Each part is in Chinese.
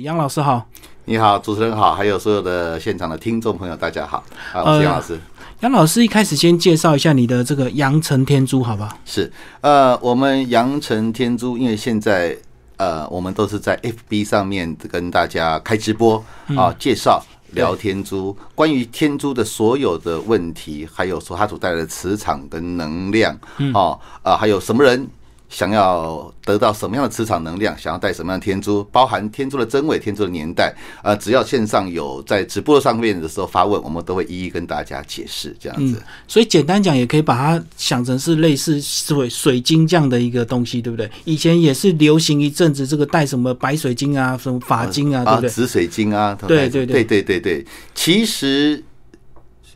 杨老师好，你好，主持人好，还有所有的现场的听众朋友，大家好。啊，我是杨老师。杨老师一开始先介绍一下你的这个阳城天珠，好不好？是，呃，我们阳城天珠，因为现在呃，我们都是在 FB 上面跟大家开直播啊，介绍聊天珠，关于天珠的所有的问题，还有说它所带来的磁场跟能量，哦，啊，还有什么人。想要得到什么样的磁场能量？想要带什么样的天珠？包含天珠的真伪、天珠的年代，呃，只要线上有在直播上面的时候发问，我们都会一一跟大家解释。这样子，所以简单讲，也可以把它想成是类似水水晶这样的一个东西，对不对？以前也是流行一阵子，这个带什么白水晶啊，什么法晶啊，对不对？紫水晶啊，对对对对对对。其实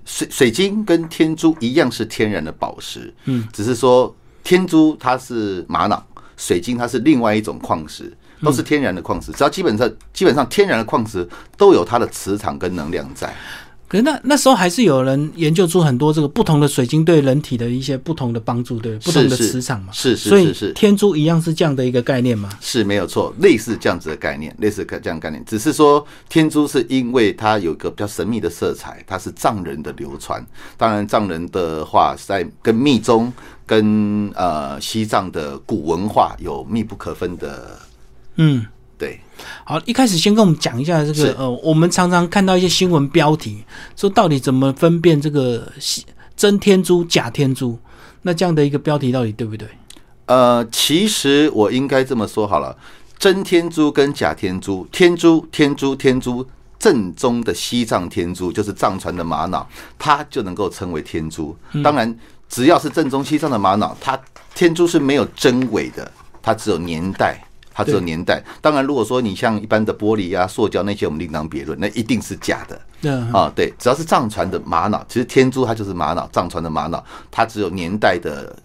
水水晶跟天珠一样是天然的宝石，嗯，只是说。天珠它是玛瑙，水晶它是另外一种矿石，都是天然的矿石。只要基本上基本上天然的矿石都有它的磁场跟能量在。可是那那时候还是有人研究出很多这个不同的水晶对人体的一些不同的帮助，对不同的磁场嘛。是是是是，天珠一样是这样的一个概念吗？是没有错，类似这样子的概念，类似这样概念。只是说天珠是因为它有一个比较神秘的色彩，它是藏人的流传。当然藏人的话在跟密宗。跟呃西藏的古文化有密不可分的，嗯，对。好，一开始先跟我们讲一下这个呃，我们常常看到一些新闻标题，说到底怎么分辨这个真天珠假天珠？那这样的一个标题到底对不对？呃，其实我应该这么说好了，真天珠跟假天珠，天珠天珠天珠，正宗的西藏天珠就是藏传的玛瑙，它就能够称为天珠。当然。只要是正宗西藏的玛瑙，它天珠是没有真伪的，它只有年代，它只有年代。当然，如果说你像一般的玻璃啊、塑胶那些，我们另当别论，那一定是假的。啊，对，只要是藏传的玛瑙，其实天珠它就是玛瑙，藏传的玛瑙，它只有年代的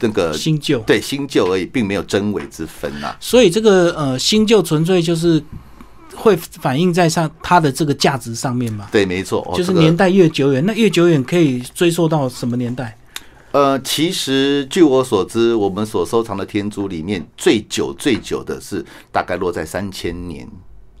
那个新旧，对新旧而已，并没有真伪之分呐。所以这个呃新旧纯粹就是。会反映在上它的这个价值上面吗？对，没错，就是年代越久远，那越久远可以追溯到什么年代？呃，其实据我所知，我们所收藏的天珠里面最久最久的是大概落在三千年，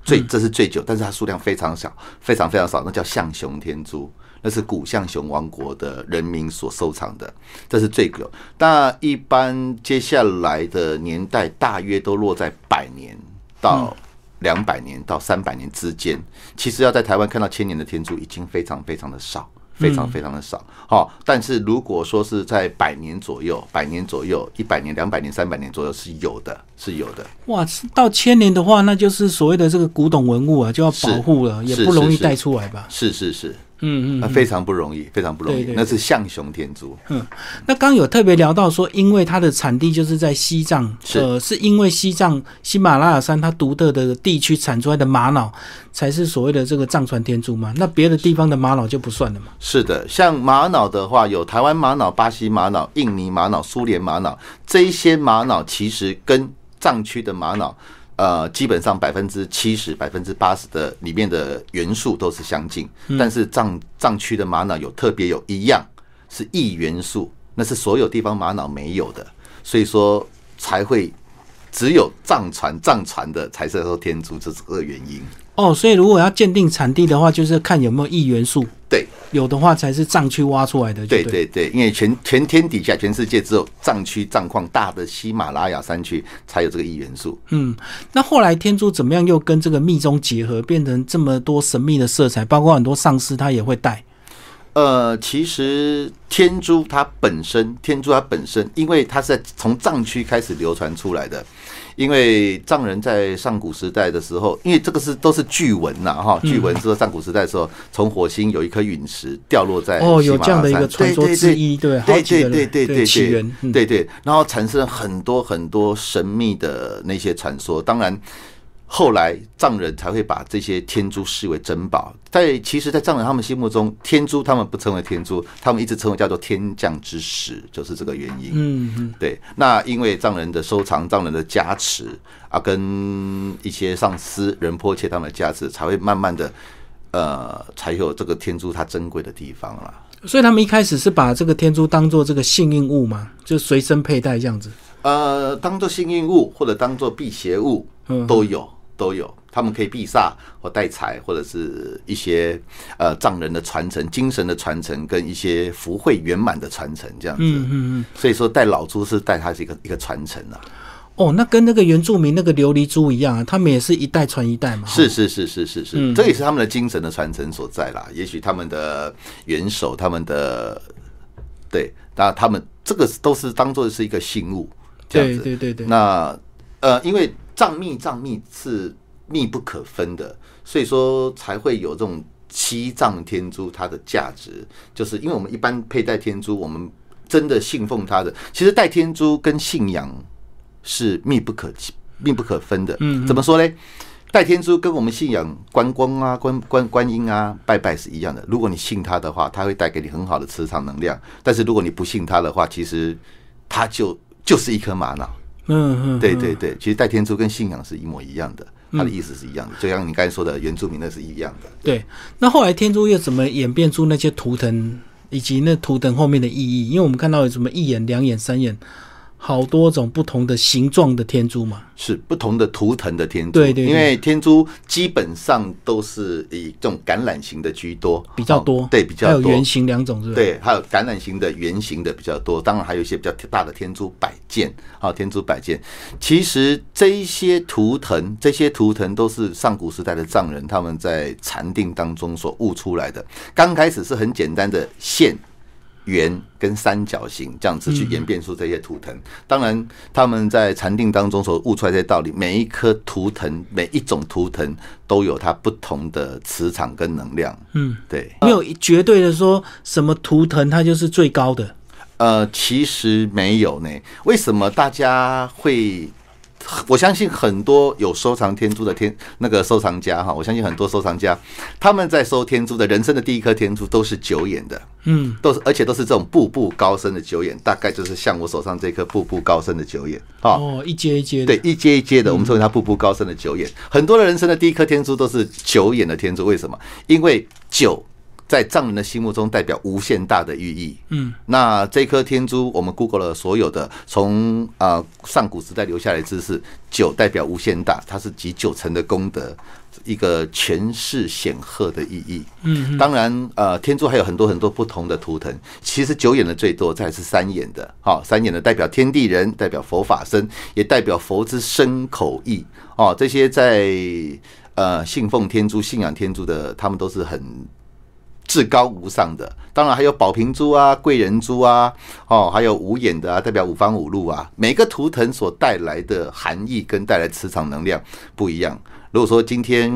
最这是最久，但是它数量非常少，非常非常少，那叫象雄天珠，那是古象雄王国的人民所收藏的，这是最久。那一般接下来的年代大约都落在百年到。两百年到三百年之间，其实要在台湾看到千年的天珠已经非常非常的少，非常非常的少。好，但是如果说是在百年左右、百年左右、一百年、两百年、三百年左右是有的，是有的。哇，到千年的话，那就是所谓的这个古董文物啊，就要保护了，也不容易带出来吧？是是是。嗯嗯，非常不容易，非常不容易。那是象雄天珠。嗯，那刚有特别聊到说，因为它的产地就是在西藏，呃，是因为西藏喜马拉雅山它独特的地区产出来的玛瑙，才是所谓的这个藏传天珠嘛？那别的地方的玛瑙就不算了嘛？是的，像玛瑙的话，有台湾玛瑙、巴西玛瑙、印尼玛瑙、苏联玛瑙，这一些玛瑙其实跟藏区的玛瑙。呃，基本上百分之七十、百分之八十的里面的元素都是相近，但是藏藏区的玛瑙有特别有一样是异元素，那是所有地方玛瑙没有的，所以说才会只有藏传藏传的才是说天珠，这是个原因。哦，所以如果要鉴定产地的话，就是看有没有异元素。对，有的话才是藏区挖出来的。对对对，因为全全天底下全世界只有藏区藏矿大的喜马拉雅山区才有这个异元素。嗯，那后来天珠怎么样又跟这个密宗结合，变成这么多神秘的色彩？包括很多上师他也会戴。呃，其实天珠它本身，天珠它本身，因为它是从藏区开始流传出来的。因为藏人在上古时代的时候，因为这个是都是据闻呐，哈，据闻说上古时代的时候，从火星有一颗陨石掉落在哦，有这样的一个传说之一，对，对对对对对起源，对对，然后产生了很多很多神秘的那些传说，当然。后来藏人才会把这些天珠视为珍宝，在其实，在藏人他们心目中，天珠他们不称为天珠，他们一直称为叫做天降之石，就是这个原因。嗯嗯，对。那因为藏人的收藏、藏人的加持啊，跟一些上司仁波切他们的加持，才会慢慢的，呃，才有这个天珠它珍贵的地方了。所以他们一开始是把这个天珠当做这个幸运物嘛，就随身佩戴这样子。呃，当做幸运物或者当做辟邪物都有。都有，他们可以避煞或带财，或者是一些呃藏人的传承、精神的传承，跟一些福慧圆满的传承这样子。嗯嗯嗯。所以说带老猪是带它是一个一个传承啊。哦，那跟那个原住民那个琉璃珠一样啊，他们也是一代传一代嘛。是是是是是是，这也是他们的精神的传承所在啦。也许他们的元首，他们的对，那他们这个都是当做是一个信物，这样子。对对对。那呃，因为藏密藏密是密不可分的，所以说才会有这种七藏天珠它的价值，就是因为我们一般佩戴天珠，我们真的信奉它的，其实戴天珠跟信仰。是密不可密不可分的。嗯，怎么说呢？戴天珠跟我们信仰观光啊、观观观音啊、拜拜是一样的。如果你信他的话，他会带给你很好的磁场能量；但是如果你不信他的话，其实他就就是一颗玛瑙。嗯嗯，对对对，其实戴天珠跟信仰是一模一样的，他的意思是一样的，就像你刚才说的原住民那是一样的。对，那后来天珠又怎么演变出那些图腾以及那图腾后面的意义？因为我们看到有什么一眼、两眼、三眼。好多种不同的形状的天珠嘛，是不同的图腾的天珠。对对，因为天珠基本上都是以这种橄榄形的居多，比较多。对，比较多。还有圆形两种是吧？对，还有橄榄形的、圆形的比较多。当然还有一些比较大的天珠摆件，好，天珠摆件。其实这一些图腾，这些图腾都是上古时代的藏人他们在禅定当中所悟出来的。刚开始是很简单的线。圆跟三角形这样子去演变出这些图腾，当然他们在禅定当中所悟出来的道理，每一颗图腾，每一种图腾都有它不同的磁场跟能量。嗯，对，没有绝对的说什么图腾它就是最高的。呃，其实没有呢。为什么大家会？我相信很多有收藏天珠的天那个收藏家哈，我相信很多收藏家他们在收天珠的人生的第一颗天珠都是九眼的，嗯，都是而且都是这种步步高升的九眼，大概就是像我手上这颗步步高升的九眼哦，一阶一阶对，一阶一阶的，我们称为它步步高升的九眼。很多的人生的第一颗天珠都是九眼的天珠，为什么？因为九。在藏人的心目中，代表无限大的寓意。嗯，那这颗天珠，我们 Google 了所有的从啊上古时代留下来的知识，九代表无限大，它是集九成的功德，一个权势显赫的意义。嗯，当然，呃，天珠还有很多很多不同的图腾，其实九眼的最多，再是三眼的。好，三眼的代表天地人，代表佛法身，也代表佛之身口意。哦，这些在呃信奉天珠、信仰天珠的，他们都是很。至高无上的，当然还有宝瓶珠啊、贵人珠啊，哦，还有五眼的啊，代表五方五路啊。每个图腾所带来的含义跟带来磁场能量不一样。如果说今天，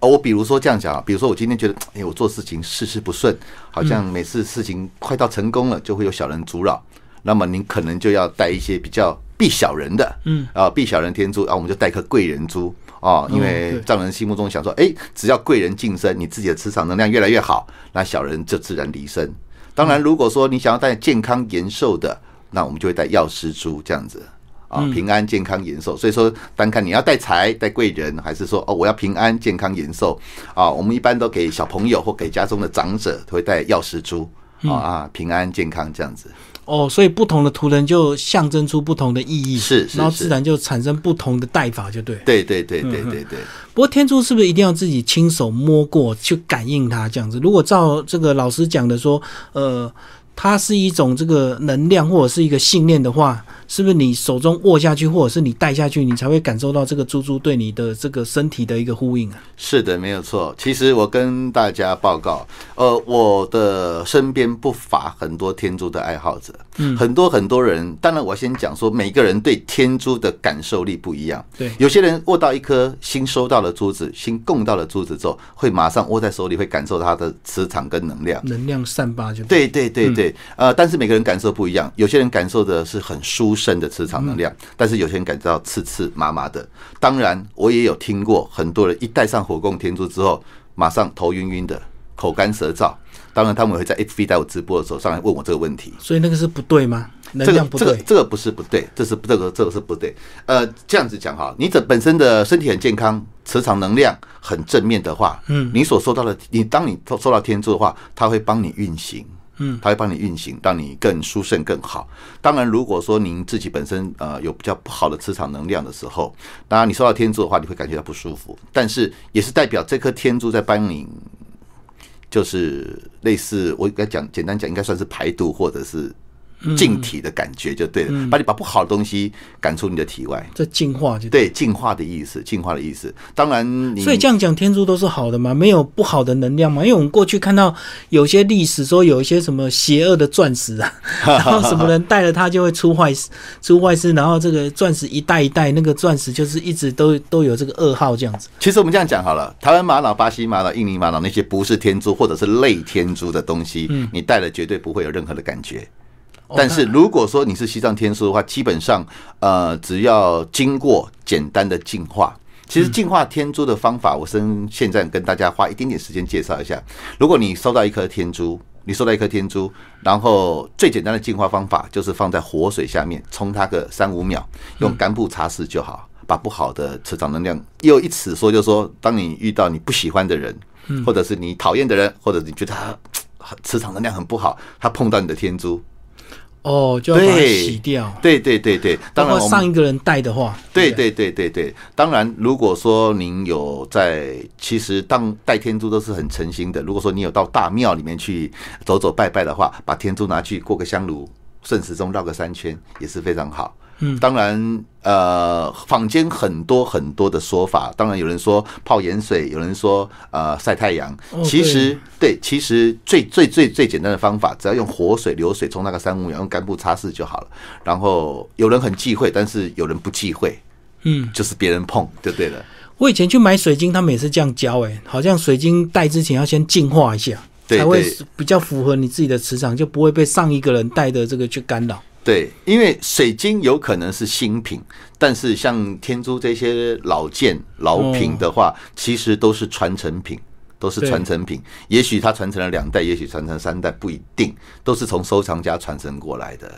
哦，我比如说这样讲啊，比如说我今天觉得，哎，我做事情事事不顺，好像每次事情快到成功了，就会有小人阻扰，那么您可能就要带一些比较避小人的，嗯，啊，避小人天珠啊，我们就带颗贵人珠。哦，因为藏人心目中想说，哎，只要贵人晋升，你自己的磁场能量越来越好，那小人就自然离身。当然，如果说你想要带健康延寿的，那我们就会带药师珠这样子啊，平安健康延寿。所以说，单看你要带财、带贵人，还是说哦，我要平安健康延寿啊，我们一般都给小朋友或给家中的长者会带药师珠啊啊，平安健康这样子。哦，所以不同的图腾就象征出不同的意义，是，然后自然就产生不同的带法，就对。对对对对对对。不过天珠是不是一定要自己亲手摸过去感应它这样子？如果照这个老师讲的说，呃，它是一种这个能量或者是一个信念的话。是不是你手中握下去，或者是你带下去，你才会感受到这个珠珠对你的这个身体的一个呼应啊？是的，没有错。其实我跟大家报告，呃，我的身边不乏很多天珠的爱好者，嗯，很多很多人。当然，我先讲说，每个人对天珠的感受力不一样。对，有些人握到一颗新收到的珠子，新供到的珠子之后，会马上握在手里，会感受它的磁场跟能量，能量散发就对对对对。呃，但是每个人感受不一样，有些人感受的是很舒。深的磁场能量，但是有些人感觉到刺刺麻麻的。当然，我也有听过很多人一戴上火供天珠之后，马上头晕晕的，口干舌燥。当然，他们会在 F V 带我直播的时候上来问我这个问题。所以那个是不对吗？这个这个这个不是不对，这是这个这个是不对。呃，这样子讲哈，你这本身的身体很健康，磁场能量很正面的话，嗯，你所收到的，你当你收到天珠的话，它会帮你运行。嗯，它会帮你运行，让你更舒顺更好。当然，如果说您自己本身呃有比较不好的磁场能量的时候，当然你收到天珠的话，你会感觉到不舒服，但是也是代表这颗天珠在帮你，就是类似我应该讲简单讲，应该算是排毒或者是。净体的感觉就对了，把你把不好的东西赶出你的体外，这净化就对净化的意思，净化的意思。当然，所以这样讲，天珠都是好的嘛？没有不好的能量嘛？因为我们过去看到有些历史说有一些什么邪恶的钻石啊，然后什么人带了它就会出坏事，出坏事，然后这个钻石一代一代，那个钻石就是一直都都有这个噩耗这样子。其实我们这样讲好了，台湾玛瑙、巴西玛瑙、印尼玛瑙那些不是天珠或者是类天珠的东西，你带了绝对不会有任何的感觉。但是如果说你是西藏天书的话，基本上呃，只要经过简单的净化，其实净化天珠的方法，我先现在跟大家花一点点时间介绍一下。如果你收到一颗天珠，你收到一颗天珠，然后最简单的净化方法就是放在活水下面冲它个三五秒，用干布擦拭就好，把不好的磁场能量。又一此说，就是说，当你遇到你不喜欢的人，或者是你讨厌的人，或者你觉得他磁场能量很不好，他碰到你的天珠。哦，就要把它洗掉。对对对对，当然上一个人带的话，对对对对对。当然，如果说您有在，其实当带天珠都是很诚心的。如果说你有到大庙里面去走走拜拜的话，把天珠拿去过个香炉，顺时钟绕个三圈，也是非常好。嗯，当然，呃，坊间很多很多的说法，当然有人说泡盐水，有人说呃晒太阳。其实，对，其实最最最最简单的方法，只要用活水、流水冲那个三五秒，用干布擦拭就好了。然后有人很忌讳，但是有人不忌讳，嗯，就是别人碰就对了。我以前去买水晶，他们也是这样教，哎，好像水晶戴之前要先净化一下，才会比较符合你自己的磁场，就不会被上一个人戴的这个去干扰。对，因为水晶有可能是新品，但是像天珠这些老件老品的话，其实都是传承品，都是传承品。也许它传承了两代，也许传承三代，不一定，都是从收藏家传承过来的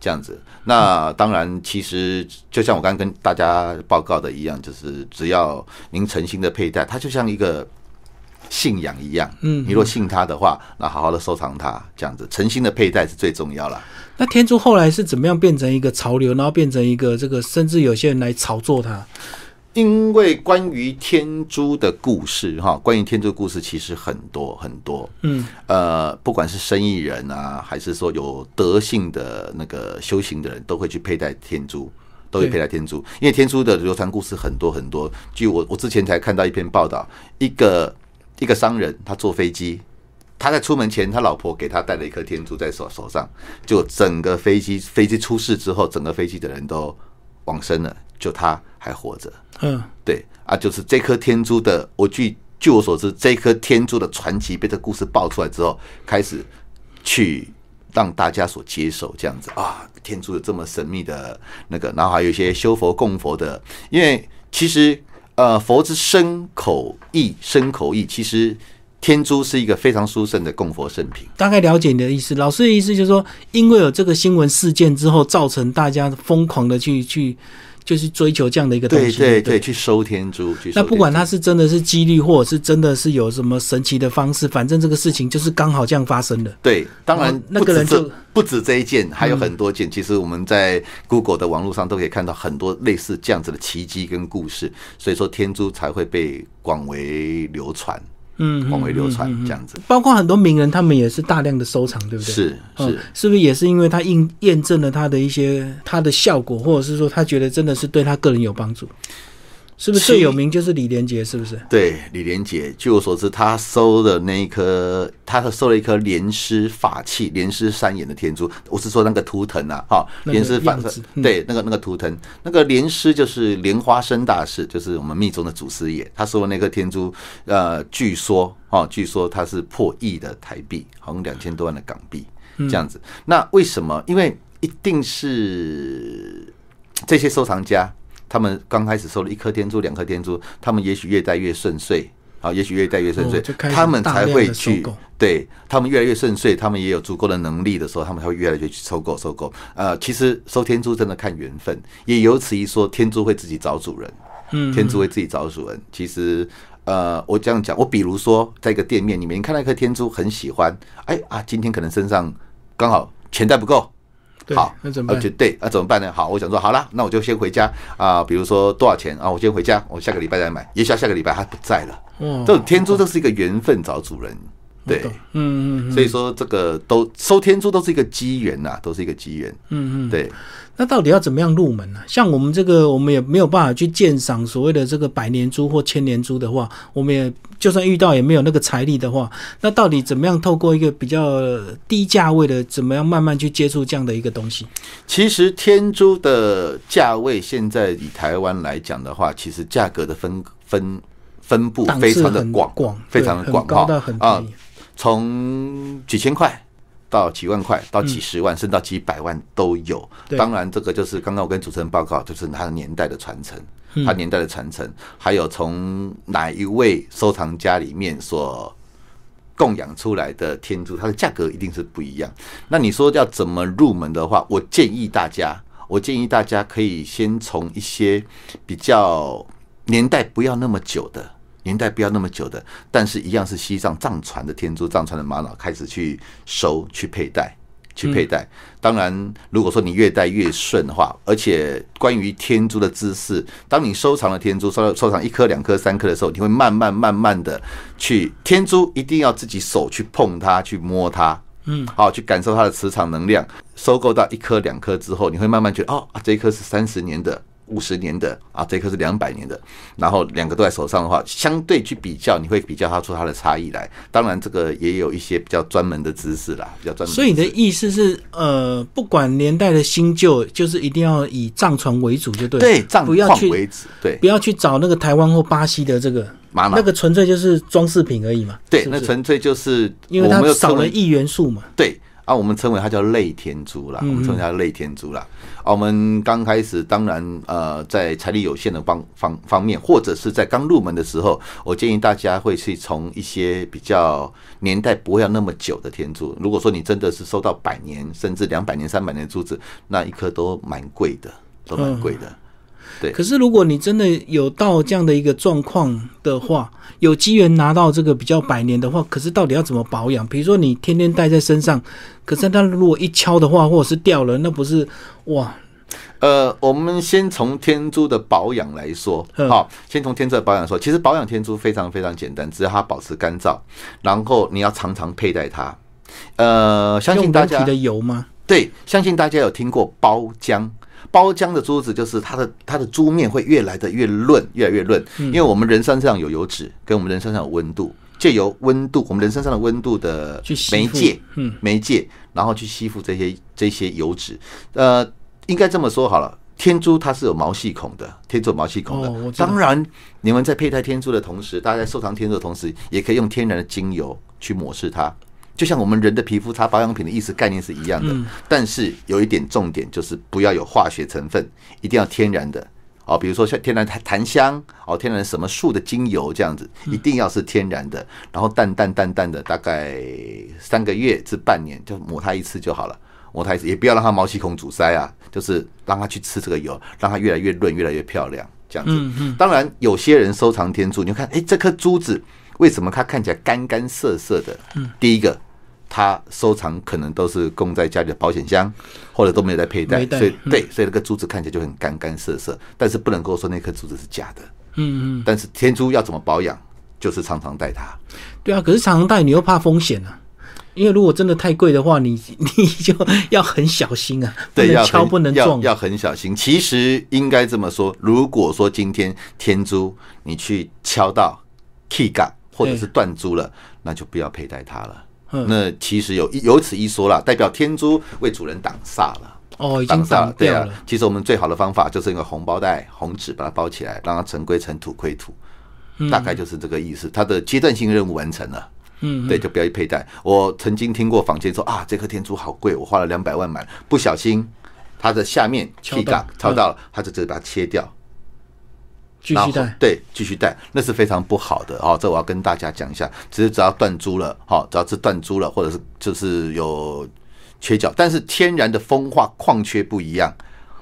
这样子。那当然，其实就像我刚刚跟大家报告的一样，就是只要您诚心的佩戴，它就像一个信仰一样。嗯，你若信他的话，那好好的收藏它，这样子诚心的佩戴是最重要了。那天珠后来是怎么样变成一个潮流，然后变成一个这个，甚至有些人来炒作它？因为关于天珠的故事，哈，关于天珠故事其实很多很多。嗯，呃，不管是生意人啊，还是说有德性的那个修行的人，都会去佩戴天珠，都会佩戴天珠。因为天珠的流传故事很多很多。据我我之前才看到一篇报道，一个一个商人他坐飞机。他在出门前，他老婆给他带了一颗天珠在手手上，就整个飞机飞机出事之后，整个飞机的人都往生了，就他还活着。嗯，对啊，就是这颗天珠的，我据据我所知，这颗天珠的传奇被这故事爆出来之后，开始去让大家所接受，这样子啊，天珠有这么神秘的那个，然后还有一些修佛供佛的，因为其实呃，佛之身口意，身口意其实。天珠是一个非常殊胜的供佛圣品。大概了解你的意思，老师的意思就是说，因为有这个新闻事件之后，造成大家疯狂的去去，就是追求这样的一个东西，对对对，去收天珠。那不管它是真的是几率，或者是真的是有什么神奇的方式，反正这个事情就是刚好这样发生的。对，当然那个人就不止这一件，还有很多件。其实我们在 Google 的网络上都可以看到很多类似这样子的奇迹跟故事，所以说天珠才会被广为流传。嗯，广为流传这样子，包括很多名人，他们也是大量的收藏，对不对？是是，是不是也是因为他验验证了他的一些他的效果，或者是说他觉得真的是对他个人有帮助？是不是最有名就是李连杰？是不是？对，李连杰，据我所知，他收的那一颗，他收了一颗莲师法器、莲师三眼的天珠。我是说那个图腾啊，哈，莲师法对，那个那个图腾，那个莲师就是莲花生大师，就是我们密宗的祖师爷。他收的那颗天珠，呃，据说哦，据说他是破亿的台币，好像两千多万的港币这样子。那为什么？因为一定是这些收藏家。他们刚开始收了一颗天珠、两颗天珠，他们也许越戴越顺遂，好，也许越戴越顺遂，他们才会去，对他们越来越顺遂，他们也有足够的能力的时候，他们才会越来越去收购、收购。呃，其实收天珠真的看缘分，也由此一说，天珠会自己找主人。嗯天珠会自己找主人。其实，呃，我这样讲，我比如说在一个店面里面，你看到一颗天珠很喜欢，哎啊，今天可能身上刚好钱袋不够，对好，那怎么办呃就对，那怎么办呢？好，我想说，好了，那我就先回家啊、比如说多少钱啊？我先回家，我下个礼拜再买。也许下个礼拜他不在了。嗯这种天珠这是一个缘分找主人，对，嗯嗯嗯所以说这个都收天珠都是一个机缘呐，都是一个机缘。嗯嗯。对，那到底要怎么样入门呢、像我们这个，我们也没有办法去鉴赏所谓的这个百年珠或千年珠的话，我们也就算遇到也没有那个财力的话，那到底怎么样透过一个比较低价位的，怎么样慢慢去接触这样的一个东西？其实天珠的价位现在以台湾来讲的话，其实价格的分分分布非常的广，广，非常的广哈啊低。从几千块到几万块到几十万，甚至到几百万都有。当然，这个就是刚刚我跟主持人报告，就是它的年代的传承，嗯它年代的传承，还有从哪一位收藏家里面所供养出来的天珠，它的价格一定是不一样。那你说要怎么入门的话，我建议大家，我建议大家可以先从一些比较年代不要那么久的。年代不要那么久的，但是一样是西藏藏传的天珠、藏传的玛瑙开始去收、去佩戴、去佩戴。当然，如果说你越戴越顺的话，而且关于天珠的知识，当你收藏了天珠，收收藏一颗、两颗、三颗的时候，你会慢慢慢慢的去天珠一定要自己手去碰它、去摸它。嗯，好，去感受它的磁场能量。收购到一颗、两颗之后，你会慢慢觉得，哦，啊这一颗是三十年的、五十年的啊，这一颗是两百年的。然后两个都在手上的话，相对去比较，你会比较它出它的差异来。当然，这个也有一些比较专门的知识啦，比较专门。所以你的意思是，呃，不管年代的新旧，就是一定要以藏传为主，就对了。对藏不要去矿为主，对不要去找那个台湾或巴西的这个，妈妈那个纯粹就是装饰品而已嘛。对，是是那纯粹就是因为它少了一元素嘛。对啊，我们称为它叫类天珠啦，我们称为它类天珠啦。啊，我们刚开始当然呃，在财力有限的方方方面，或者是在刚入门的时候，我建议大家会去从一些比较年代不会要那么久的天珠。如果说你真的是收到百年甚至两百年、三百年的珠子，那一颗都蛮贵的，都蛮贵的。对可是如果你真的有到这样的一个状况的话，有机缘拿到这个比较百年的话，可是到底要怎么保养？比如说你天天戴在身上，可是它如果一敲的话，或者是掉了，那不是哇？呃，我们先从天珠的保养来说，嗯好，先从天珠的保养说，其实保养天珠非常非常简单，只要它保持干燥，然后你要常常佩戴它。呃，相信大家的油吗？对，相信大家有听过包浆。包浆的珠子就是它的它的珠面会越来的越润，越来越润，因为我们人身上有油脂，跟我们人身上有温度，借由温度，我们人身上的温度的媒介，嗯，媒介，然后去吸附这些这些油脂。呃，应该这么说好了，天珠它是有毛细孔的，天珠有毛细孔的。当然，你们在佩戴天珠的同时，大家在收藏天珠的同时，也可以用天然的精油去抹拭它。就像我们人的皮肤擦保养品的意思概念是一样的，嗯。但是有一点重点就是不要有化学成分，一定要天然的。哦，比如说像天然檀檀香，哦，天然什么树的精油这样子，一定要是天然的，然后淡淡淡淡的，大概三个月至半年就抹它一次就好了，抹它一次，也不要让它毛细孔阻塞啊，就是让它去吃这个油，让它越来越润，越来越漂亮，这样子。当然，有些人收藏天珠，你就看，哎、这颗珠子为什么它看起来干干涩涩的？嗯，第一个，它收藏可能都是供在家里的保险箱，或者都没有在佩戴所以对，所以那个珠子看起来就很干干涩涩。但是不能够说那颗珠子是假的。嗯嗯，但是天珠要怎么保养，就是常常戴它。对啊。可是常常戴你又怕风险啊，因为如果真的太贵的话，你 你就要很小心啊，不对，要能敲，不能撞。要要很小心。其实应该这么说，如果说今天天珠你去敲到 key 感或者是断珠了，那就不要佩戴它了。嗯那其实有一有此一说啦，代表天珠为主人挡煞了。哦，已经挡煞了，对啊。。其实我们最好的方法就是用个红包袋、红纸把它包起来，让它尘归尘，土归土，大概就是这个意思。它的阶段性任务完成了。嗯，对，就不要去佩戴。我曾经听过坊间说啊，这颗天珠好贵，我花了两百万买，不小心它的下面敲 key 到杠敲到了，他就直接把它切掉，继续戴。对，继续戴，那是非常不好的哦。这我要跟大家讲一下，只是只要断珠了，好、只要是断珠了，或者是就是有缺角，但是天然的风化矿缺不一样。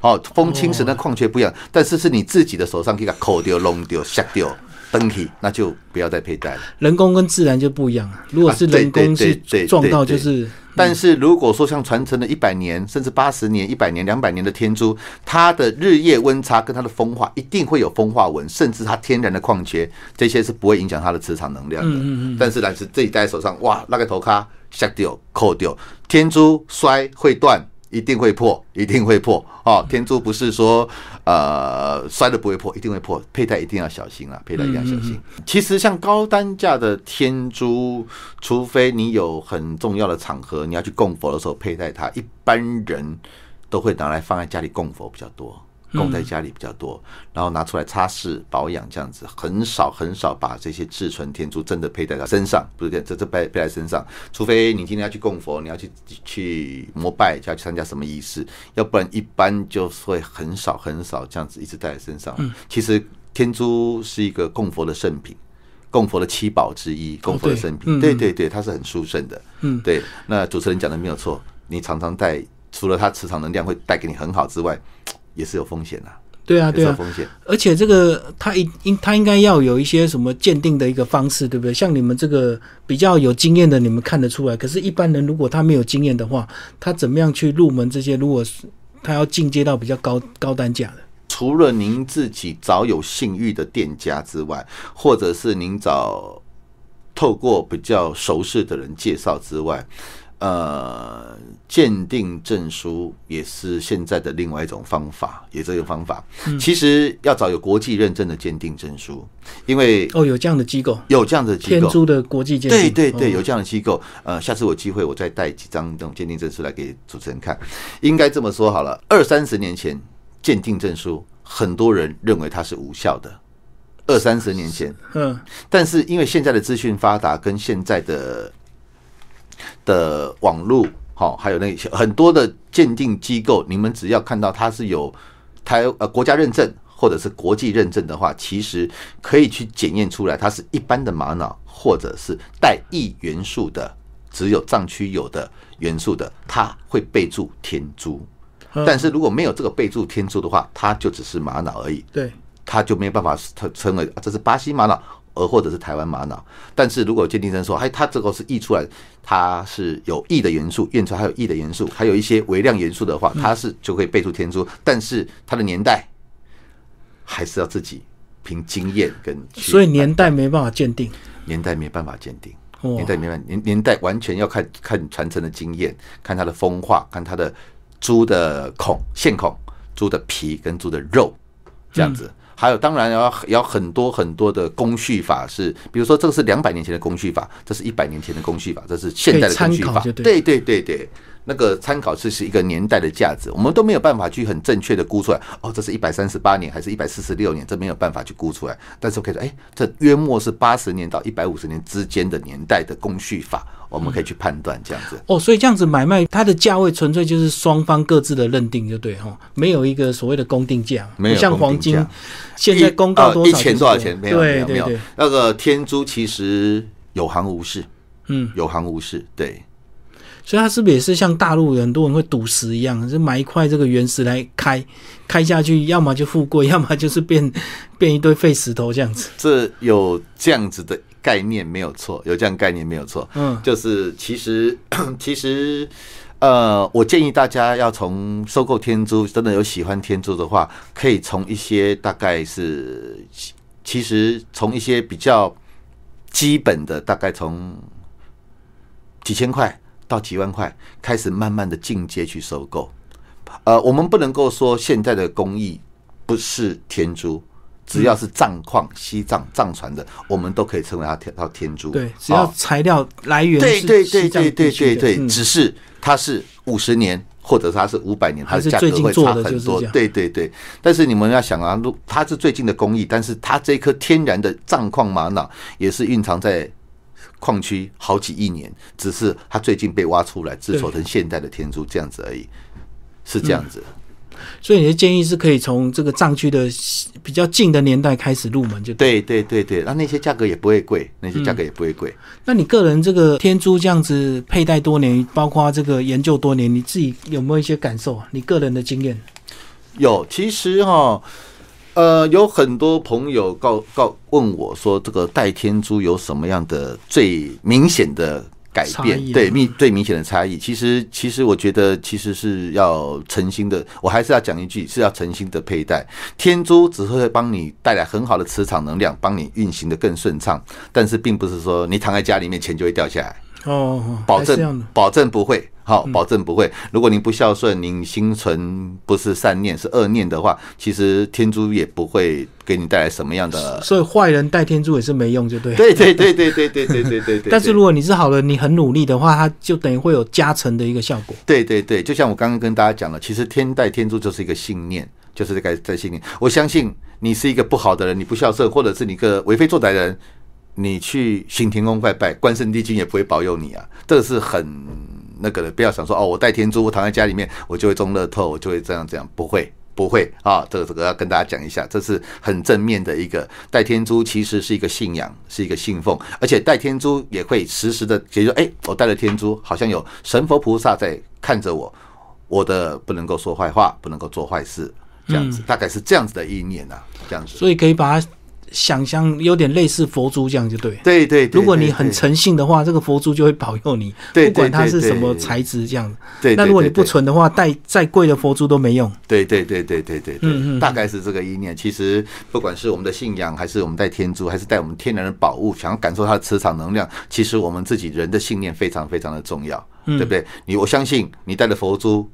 哦，风侵蚀的矿缺不一样，但是是你自己的手上给它抠掉、弄掉、削掉、登体，那就不要再佩戴了。人工跟自然就不一样啊，如果是人工是撞到就是。但是如果说像传承了一百年，甚至八十年、一百年、两百年的天珠，它的日夜温差跟它的风化一定会有风化纹，甚至它天然的矿缺，这些是不会影响它的磁场能量的。嗯嗯嗯。但是呢，是自己戴在手上，哇，那个头卡下掉、扣掉，天珠摔会断。一定会破，一定会破哦！天珠不是说呃摔了不会破，一定会破。佩戴一定要小心啊，佩戴一定要小心。其实像高单价的天珠，除非你有很重要的场合，你要去供佛的时候佩戴它，一般人都会拿来放在家里供佛比较多。供在家里比较多，然后拿出来擦拭保养这样子，很少很少把这些至纯天珠真的佩戴在身上，不是这这佩佩在身上，除非你今天要去供佛，你要去去膜拜，就要去参加什么仪式，要不然一般就会很少很少这样子一直戴在身上。其实天珠是一个供佛的圣品，供佛的七宝之一，供佛的圣品，对对对，它是很殊胜的。嗯，对。那主持人讲的没有错，你常常带，除了它磁场能量会带给你很好之外。也是有风险的，对啊，对啊，风险。而且这个他应应他应该要有一些什么鉴定的一个方式，对不对？像你们这个比较有经验的，你们看得出来。可是，一般人如果他没有经验的话，他怎么样去入门这些？如果是他要进阶到比较高高单价的，除了您自己找有信誉的店家之外，或者是您找透过比较熟识的人介绍之外。呃，鉴定证书也是现在的另外一种方法，也这个方法。其实要找有国际认证的鉴定证书，因为哦，有这样的机构，有这样的机构，天珠的国际鉴定，对对对，有这样的机构。呃，下次有机会我再带几张这种鉴定证书来给主持人看。应该这么说好了，二三十年前鉴定证书，很多人认为它是无效的。二三十年前，嗯，但是因为现在的资讯发达，跟现在的的网络，好，还有那些很多的鉴定机构，你们只要看到它是有台呃国家认证或者是国际认证的话，其实可以去检验出来，它是一般的玛瑙或者是带异元素的，只有藏区有的元素的，它会备注天珠。但是如果没有这个备注天珠的话，它就只是玛瑙而已。对，它就没有办法称称为这是巴西玛瑙。而或者是台湾玛瑙，但是如果鉴定生说，哎，它这个是溢出来，它是有溢的元素，验出来还有溢的元素，还有一些微量元素的话，它是就可以备注天珠，但是它的年代还是要自己凭经验跟。所以年代没办法鉴定，年代没办法鉴定，年代没办年年代完全要看看传承的经验，看它的风化，看它的猪的孔线孔、猪的皮跟猪的肉这样子。还有，当然要要很多很多的工序法是，比如说这个是两百年前的工序法，这是一百年前的工序法，这是现代的工序法，对对对对。那个参考是是一个年代的价值，我们都没有办法去很正确的估出来。哦，这是一百三十八年还是一百四十六年？这没有办法去估出来。但是可以说，哎，这约莫是八十年到一百五十年之间的年代的工序法，我们可以去判断这样子。哦，所以这样子买卖它的价位纯粹就是双方各自的认定，就对哈，没有一个所谓的公定价，没有像黄金现在公告多少？一钱多少钱？没有没有没有。那个天珠其实有行无市，嗯，有行无市，对。所以它是不是也是像大陆很多人会赌石一样，就买一块这个原石来开，开下去，要么就富贵，要么就是变变一堆废石头这样子。这有这样子的概念没有错，有这样概念没有错。嗯，就是其实 其实呃，我建议大家要从收购天珠，真的有喜欢天珠的话，可以从一些大概是其实从一些比较基本的，大概从几千块。到几万块，开始慢慢的进阶去收购。呃，我们不能够说现在的工艺不是天珠，只要是藏矿、西藏藏传的，我们都可以称为它天到天珠。对，只要材料来源对对对对对对对，只是它是五十年，或者它是五百年，它的价格会差很多。对对对，但是你们要想啊，如它是最近的工艺，但是它这颗天然的藏矿玛瑙也是蕴藏在。矿区好几亿年，只是它最近被挖出来制作成现代的天珠这样子而已，是这样子。所以你的建议是可以从这个藏区的比较近的年代开始入门，就对对对对，那那些价格也不会贵，那些价格也不会贵。那你个人这个天珠这样子佩戴多年，包括这个研究多年，你自己有没有一些感受啊？你个人的经验？有，其实哈，呃，有很多朋友告告问我说，这个戴天珠有什么样的最明显的改变？对，明最明显的差异。其实，其实我觉得，其实是要诚心的。我还是要讲一句，是要诚心的佩戴天珠，只会帮你带来很好的磁场能量，帮你运行的更顺畅。但是，并不是说你躺在家里面，钱就会掉下来。哦，保证保证不会，好，保证不会。如果您不孝顺，您心存不是善念，是恶念的话，其实天珠也不会给你带来什么样的。所以坏人带天珠也是没用，就对。对对对对对对对对对。但是如果你是好人，你很努力的话，它就等于会有加成的一个效果。对对对，就像我刚刚跟大家讲了，其实天带天珠就是一个信念，就是这个在信念。我相信你是一个不好的人，你不孝顺，或者是你个为非作歹的人。你去行天宫拜拜，关圣帝君也不会保佑你啊！这个是很那个的，不要想说哦，我带天珠，我躺在家里面，我就会中乐透，我就会这样这样，不会不会啊！这个这个要跟大家讲一下，这是很正面的一个戴天珠，其实是一个信仰，是一个信奉，而且戴天珠也会时时的，比如说哎，我戴了天珠，好像有神佛菩萨在看着我，我的不能够说坏话，不能够做坏事，这样子，大概是这样子的意念呐，这样子，所以可以把它。想象有点类似佛珠这样就对，对对。如果你很诚信的话，这个佛珠就会保佑你，不管它是什么材质这样。对。那如果你不纯的话，带再贵的佛珠都没用。对对对对对对。嗯嗯。大概是这个意念。其实不管是我们的信仰，还是我们带天珠，还是带我们天然的宝物，想要感受它的磁场能量，其实我们自己人的信念非常非常的重要，对不对？你我相信你带着佛珠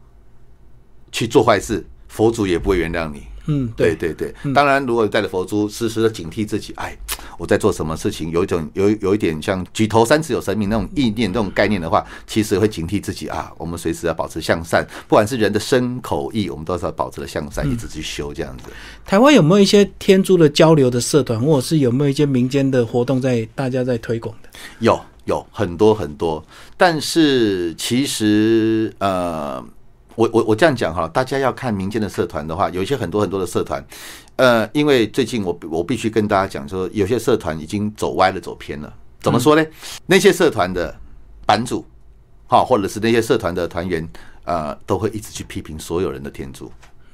去做坏事，佛祖也不会原谅你。嗯，对对对，当然，如果带着佛珠，时时的警惕自己，哎，我在做什么事情，有一种有有一点像举头三尺有神明那种意念、那种概念的话，其实会警惕自己啊。我们随时要保持向善，不管是人的身口意，我们都是要保持的向善，一直去修这样子。台湾有没有一些天珠的交流的社团，或者是有没有一些民间的活动在大家在推广的？有有很多很多，但是其实呃。我我我这样讲哈，大家要看民间的社团的话，有一些很多很多的社团，呃，因为最近我我必须跟大家讲说，有些社团已经走歪了、走偏了。怎么说呢？那些社团的版主，哈，或者是那些社团的团员，呃，都会一直去批评所有人的天珠。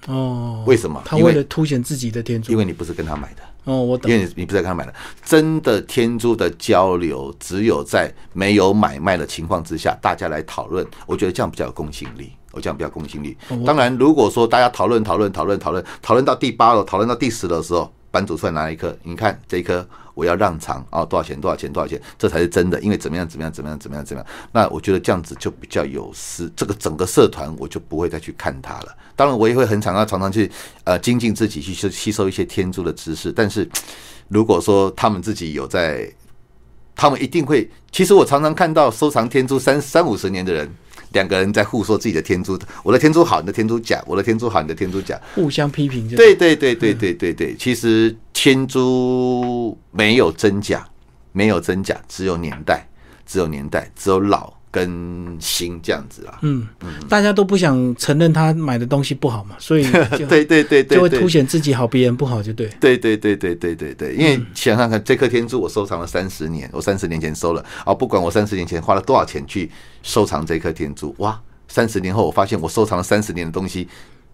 哦，为什么？他为了凸显自己的天珠，因为你不是跟他买的。哦，我懂因为你你不是跟他买的，真的天珠的交流，只有在没有买卖的情况之下，大家来讨论，我觉得这样比较有公信力。我讲比较公信力。当然，如果说大家讨论讨论讨论讨论讨论到第八楼，讨论到第十楼的时候，班主出来拿一颗，你看这一颗我要让场啊，多少钱？多少钱？多少钱？这才是真的，因为怎么样？怎么样？怎么样？怎么样？怎么样？那我觉得这样子就比较有失，这个整个社团我就不会再去看它了。当然，我也会很常要常常去呃精进自己，去吸吸收一些天珠的知识。但是如果说他们自己有在，他们一定会。其实我常常看到收藏天珠三三五十年的人。两个人在互说自己的天珠，我的天珠好，你的天珠假；我的天珠好，你的天珠假，互相批评。对对对对对对对，其实天珠没有真假，没有真假，只有年代，只有年代，只有老。跟新这样子啊，嗯嗯，大家都不想承认他买的东西不好嘛，所以 对对对对，就会凸显自己好，别人不好就对。对对对对对对对，因为想想看，这颗天珠我收藏了三十年，我三十年前收了啊，不管我三十年前花了多少钱去收藏这颗天珠，哇，三十年后我发现我收藏了三十年的东西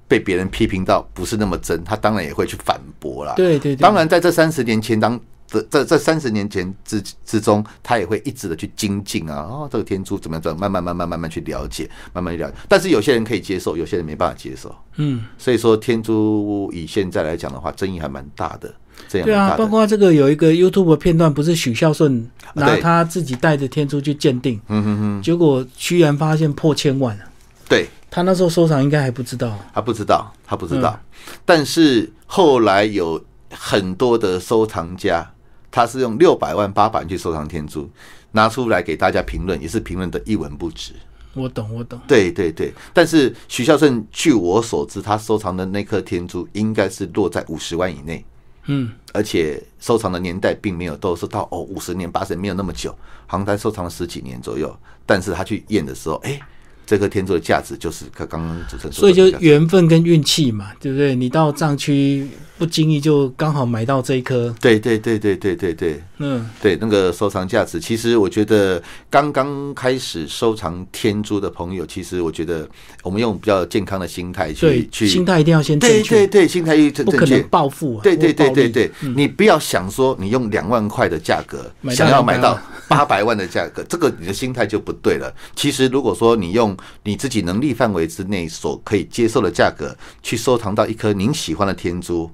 被别人批评到不是那么真，他当然也会去反驳了。对对，当然在这三十年前当。这这这三十年前之之中，他也会一直的去精进啊，哦，这个天珠怎么样？怎么慢慢慢慢慢慢去了解，慢慢去了解。但是有些人可以接受，有些人没办法接受。嗯，所以说天珠以现在来讲的话，争议还蛮大的。这样对啊，包括这个有一个 YouTube 片段，不是许孝顺拿他自己带着天珠去鉴定，嗯哼哼，结果居然发现破千万了对，他那时候收藏应该还不知道，他不知道，他不知道。但是后来有很多的收藏家。他是用六百万、八百万去收藏天珠，拿出来给大家评论，也是评论的一文不值。我懂，我懂。对对对，但是徐孝顺，据我所知，他收藏的那颗天珠应该是落在五十万以内。嗯，而且收藏的年代并没有都是到哦五十年、八十年，没有那么久，好像他收藏了十几年左右。但是他去验的时候，哎。这颗天珠的价值就是刚刚刚主持人说的，所以就是缘分跟运气嘛，对不对？你到藏区不经意就刚好买到这一颗，对对对对对对对，嗯，对那个收藏价值，其实我觉得刚刚开始收藏天珠的朋友，其实我觉得我们用比较健康的心态对去，去心态一定要先正对确，对对，心态正不可能。暴富啊，对对对对对，你不要想说你用两万块的价格想要买到万八百万的价格，这个你的心态就不对了。其实如果说你用你自己能力范围之内所可以接受的价格去收藏到一颗您喜欢的天珠，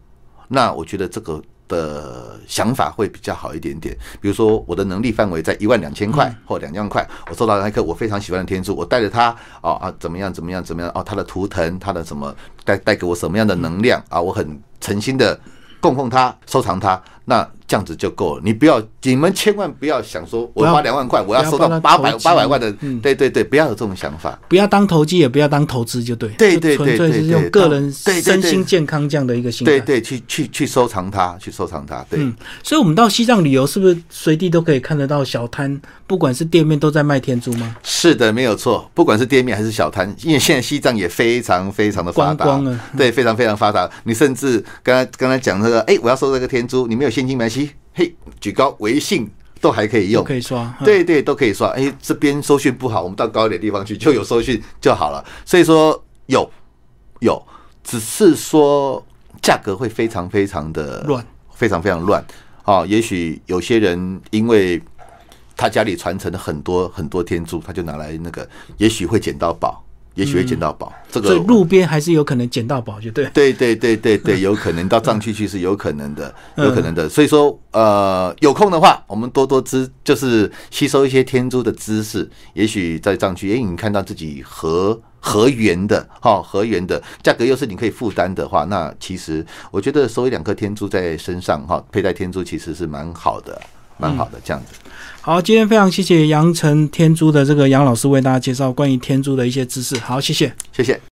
那我觉得这个的想法会比较好一点点。比如说我的能力范围在一万两千块或两万块，我收到那一颗我非常喜欢的天珠，我带着它哦啊怎么样怎么样怎么样哦，它的图腾它的什么带带给我什么样的能量啊，我很诚心的供奉它收藏它，那这样子就够了。你不要你们千万不要想说我花两万块我要收到八百八百万的嗯，对对对，不要有这种想法。不要当投机，也不要当投资，就对，对对对就纯粹是对对用个人身心健康这样的一个心态。对对，去去去收藏它，去收藏它，对。嗯，所以我们到西藏旅游，是不是随地都可以看得到小摊，不管是店面都在卖天珠吗？是的，没有错。不管是店面还是小摊，因为现在西藏也非常非常的发达，对，非常非常发达。你甚至刚才刚才讲那个，哎、我要收这个天珠，你没有现金没嘿，举高微信都还可以用可。以刷。嗯，对对，都可以刷。哎、这边收讯不好，我们到高一点地方去就有收讯就好了。所以说有有，只是说价格会非常非常的乱，非常非常乱啊。也许有些人因为他家里传承了很多很多天珠，他就拿来那个，也许会捡到宝，也许会捡到宝。这个所以路边还是有可能捡到宝，就对。对对对对对，有可能到藏区去是有可能的，嗯有可能的。所以说，呃，有空的话，我们多多知，就是吸收一些天珠的知识。也许在藏区，哎，你看到自己合合缘的，哈，合缘的价格又是你可以负担的话，那其实我觉得收一两颗天珠在身上，哈，佩戴天珠其实是蛮好的，蛮好的这样子。好，今天非常谢谢杨城天珠的这个杨老师为大家介绍关于天珠的一些知识。好，谢谢。谢谢。